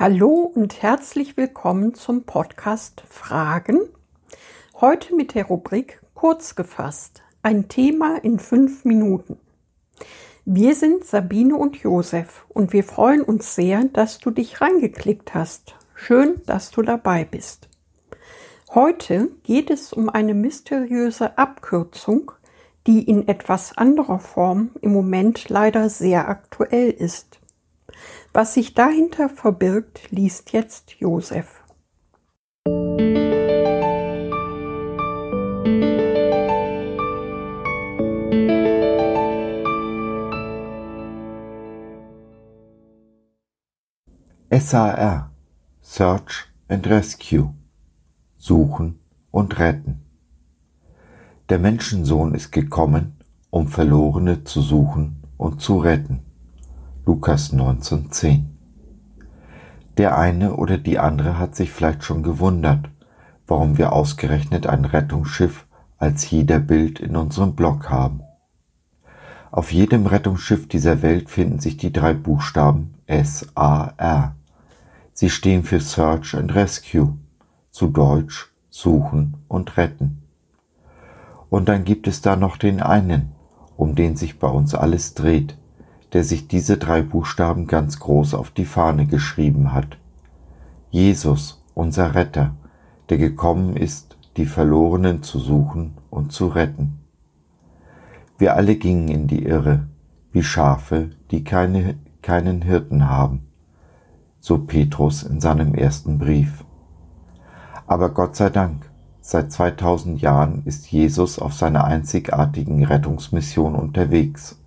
Hallo und herzlich willkommen zum Podcast Fragen. Heute mit der Rubrik Kurz gefasst. Ein Thema in fünf Minuten. Wir sind Sabine und Josef und wir freuen uns sehr, dass du dich reingeklickt hast. Schön, dass du dabei bist. Heute geht es um eine mysteriöse Abkürzung, die in etwas anderer Form im Moment leider sehr aktuell ist. Was sich dahinter verbirgt, liest jetzt Josef. SAR Search and Rescue Suchen und Retten Der Menschensohn ist gekommen, um Verlorene zu suchen und zu retten. Lukas 19,10 Der eine oder die andere hat sich vielleicht schon gewundert, warum wir ausgerechnet ein Rettungsschiff als Bild in unserem Blog haben. Auf jedem Rettungsschiff dieser Welt finden sich die drei Buchstaben S-A-R. Sie stehen für Search and Rescue, zu Deutsch Suchen und Retten. Und dann gibt es da noch den einen, um den sich bei uns alles dreht, der sich diese drei Buchstaben ganz groß auf die Fahne geschrieben hat. Jesus, unser Retter, der gekommen ist, die Verlorenen zu suchen und zu retten. Wir alle gingen in die Irre, wie Schafe, die keine, keinen Hirten haben, so Petrus in seinem ersten Brief. Aber Gott sei Dank, seit 2000 Jahren ist Jesus auf seiner einzigartigen Rettungsmission unterwegs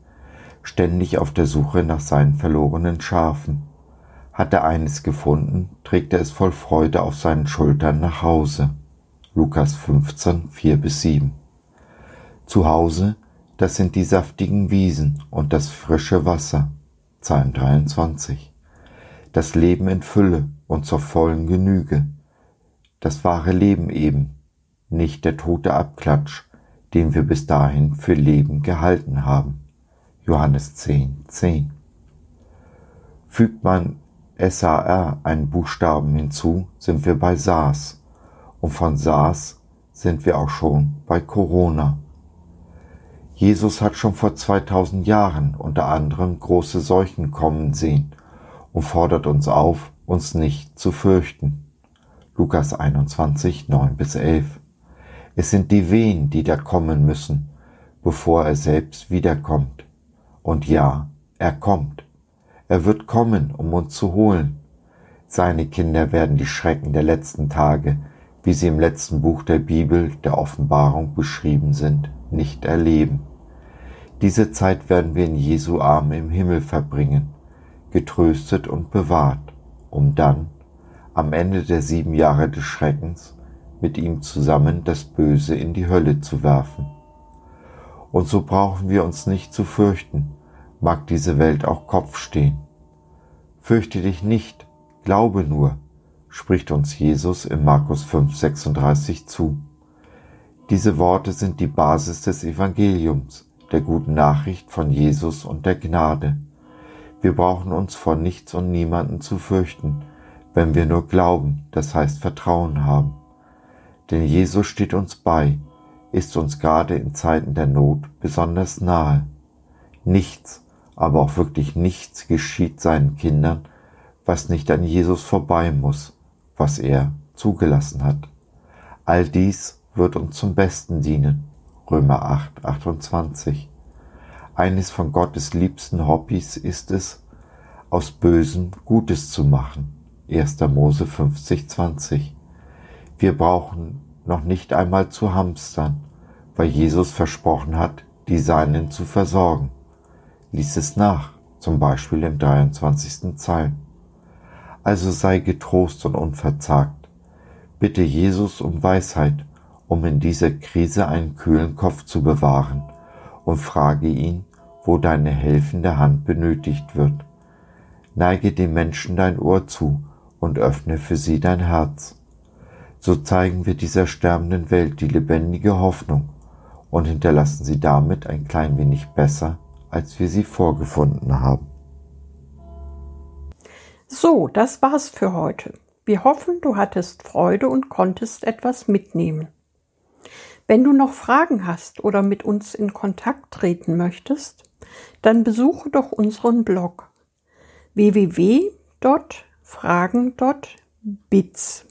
ständig auf der Suche nach seinen verlorenen Schafen. Hat er eines gefunden, trägt er es voll Freude auf seinen Schultern nach Hause. Lukas 15, 4 bis 7. Zu Hause, das sind die saftigen Wiesen und das frische Wasser. Psalm 23. Das Leben in Fülle und zur vollen Genüge. Das wahre Leben eben, nicht der tote Abklatsch, den wir bis dahin für Leben gehalten haben. Johannes 10, 10. Fügt man SAR einen Buchstaben hinzu, sind wir bei SARS. Und von SARS sind wir auch schon bei Corona. Jesus hat schon vor 2000 Jahren unter anderem große Seuchen kommen sehen und fordert uns auf, uns nicht zu fürchten. Lukas 21, 9 bis 11. Es sind die Wehen, die da kommen müssen, bevor er selbst wiederkommt. Und ja, er kommt. Er wird kommen, um uns zu holen. Seine Kinder werden die Schrecken der letzten Tage, wie sie im letzten Buch der Bibel, der Offenbarung beschrieben sind, nicht erleben. Diese Zeit werden wir in Jesu Arme im Himmel verbringen, getröstet und bewahrt, um dann, am Ende der sieben Jahre des Schreckens, mit ihm zusammen das Böse in die Hölle zu werfen. Und so brauchen wir uns nicht zu fürchten, mag diese Welt auch Kopf stehen. Fürchte dich nicht, glaube nur, spricht uns Jesus in Markus 5,36 zu. Diese Worte sind die Basis des Evangeliums, der guten Nachricht von Jesus und der Gnade. Wir brauchen uns vor nichts und niemanden zu fürchten, wenn wir nur glauben, das heißt Vertrauen haben. Denn Jesus steht uns bei, ist uns gerade in Zeiten der Not besonders nahe. Nichts, aber auch wirklich nichts geschieht seinen Kindern, was nicht an Jesus vorbei muss, was er zugelassen hat. All dies wird uns zum Besten dienen. Römer 8, 28. Eines von Gottes liebsten Hobbys ist es, aus Bösem Gutes zu machen. 1. Mose 50, 20. Wir brauchen noch nicht einmal zu hamstern, weil Jesus versprochen hat, die Seinen zu versorgen. Lies es nach, zum Beispiel im 23. Psalm. Also sei getrost und unverzagt. Bitte Jesus um Weisheit, um in dieser Krise einen kühlen Kopf zu bewahren und frage ihn, wo deine helfende Hand benötigt wird. Neige dem Menschen dein Ohr zu und öffne für sie dein Herz. So zeigen wir dieser sterbenden Welt die lebendige Hoffnung und hinterlassen sie damit ein klein wenig besser, als wir sie vorgefunden haben. So, das war's für heute. Wir hoffen, du hattest Freude und konntest etwas mitnehmen. Wenn du noch Fragen hast oder mit uns in Kontakt treten möchtest, dann besuche doch unseren Blog www.fragen.biz.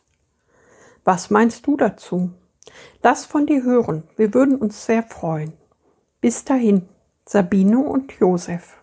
Was meinst du dazu? Lass von dir hören, wir würden uns sehr freuen. Bis dahin, Sabine und Josef.